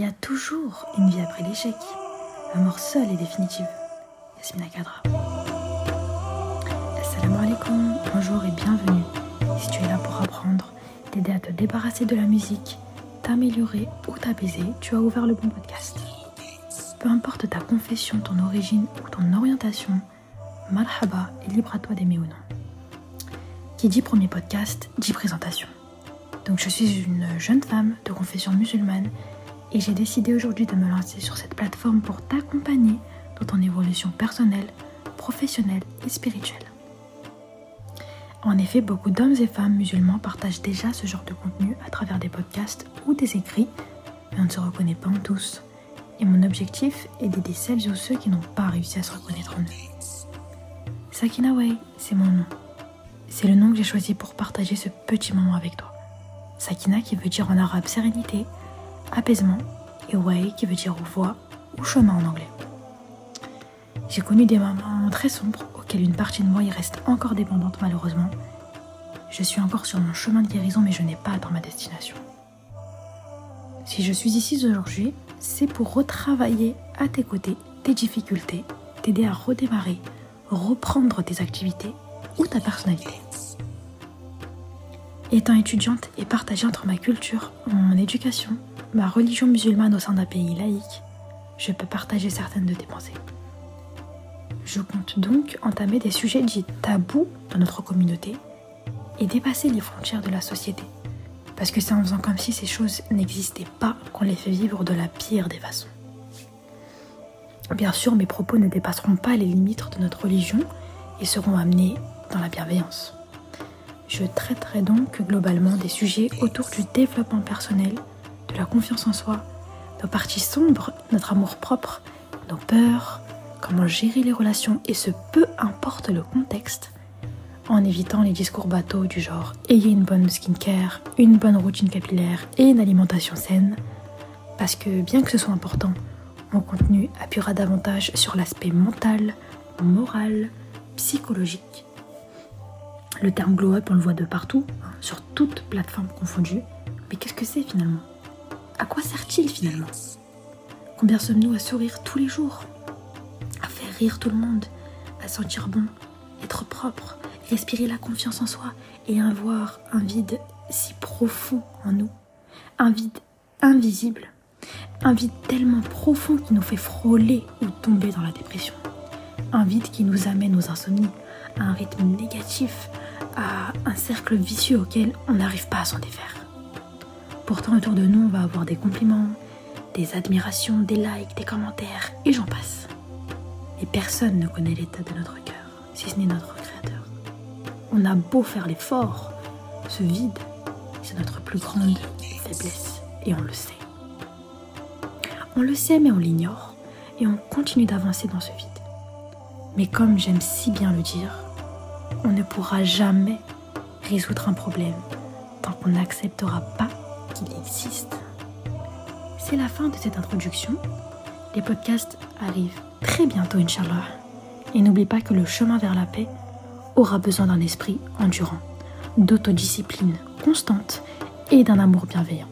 y a toujours une vie après l'échec. La mort seule est définitive. Yasmina Kadra. Assalamu alaikum, bonjour et bienvenue. Si tu es là pour apprendre, t'aider à te débarrasser de la musique, t'améliorer ou t'apaiser, tu as ouvert le bon podcast. Peu importe ta confession, ton origine ou ton orientation, marhaba est libre à toi d'aimer ou non. Qui dit premier podcast, dit présentation. Donc je suis une jeune femme de confession musulmane et j'ai décidé aujourd'hui de me lancer sur cette plateforme pour t'accompagner dans ton évolution personnelle, professionnelle et spirituelle. En effet, beaucoup d'hommes et femmes musulmans partagent déjà ce genre de contenu à travers des podcasts ou des écrits, mais on ne se reconnaît pas en tous. Et mon objectif est d'aider celles ou ceux qui n'ont pas réussi à se reconnaître en eux. Sakina Way, c'est mon nom. C'est le nom que j'ai choisi pour partager ce petit moment avec toi. Sakina qui veut dire en arabe sérénité, apaisement, et Way qui veut dire voix ou chemin en anglais. J'ai connu des moments très sombres auxquels une partie de moi y reste encore dépendante malheureusement. Je suis encore sur mon chemin de guérison mais je n'ai pas atteint ma destination. Si je suis ici aujourd'hui, c'est pour retravailler à tes côtés tes difficultés, t'aider à redémarrer, reprendre tes activités ou ta personnalité. Étant étudiante et partagée entre ma culture, mon éducation, ma religion musulmane au sein d'un pays laïque, je peux partager certaines de tes pensées. Je compte donc entamer des sujets dits tabous dans notre communauté et dépasser les frontières de la société. Parce que c'est en faisant comme si ces choses n'existaient pas qu'on les fait vivre de la pire des façons. Bien sûr, mes propos ne dépasseront pas les limites de notre religion et seront amenés dans la bienveillance. Je traiterai donc globalement des sujets autour du développement personnel, de la confiance en soi, nos parties sombres, notre amour propre, nos peurs, comment gérer les relations et ce peu importe le contexte, en évitant les discours bateaux du genre ayez une bonne skincare, une bonne routine capillaire et une alimentation saine, parce que bien que ce soit important, mon contenu appuiera davantage sur l'aspect mental, moral, psychologique. Le terme glow up, on le voit de partout, hein, sur toute plateforme confondue. Mais qu'est-ce que c'est finalement? À quoi sert-il finalement? Combien sommes-nous à sourire tous les jours? Rire tout le monde, à sentir bon, être propre, respirer la confiance en soi et avoir un vide si profond en nous. Un vide invisible. Un vide tellement profond qui nous fait frôler ou tomber dans la dépression. Un vide qui nous amène aux insomnies, à un rythme négatif, à un cercle vicieux auquel on n'arrive pas à s'en défaire. Pourtant, autour de nous, on va avoir des compliments, des admirations, des likes, des commentaires, et j'en passe. Et personne ne connaît l'état de notre cœur, si ce n'est notre Créateur. On a beau faire l'effort, ce vide, c'est notre plus grande faiblesse, et on le sait. On le sait, mais on l'ignore, et on continue d'avancer dans ce vide. Mais comme j'aime si bien le dire, on ne pourra jamais résoudre un problème tant qu'on n'acceptera pas C'est la fin de cette introduction. Les podcasts arrivent très bientôt, Inch'Allah. Et n'oublie pas que le chemin vers la paix aura besoin d'un esprit endurant, d'autodiscipline constante et d'un amour bienveillant.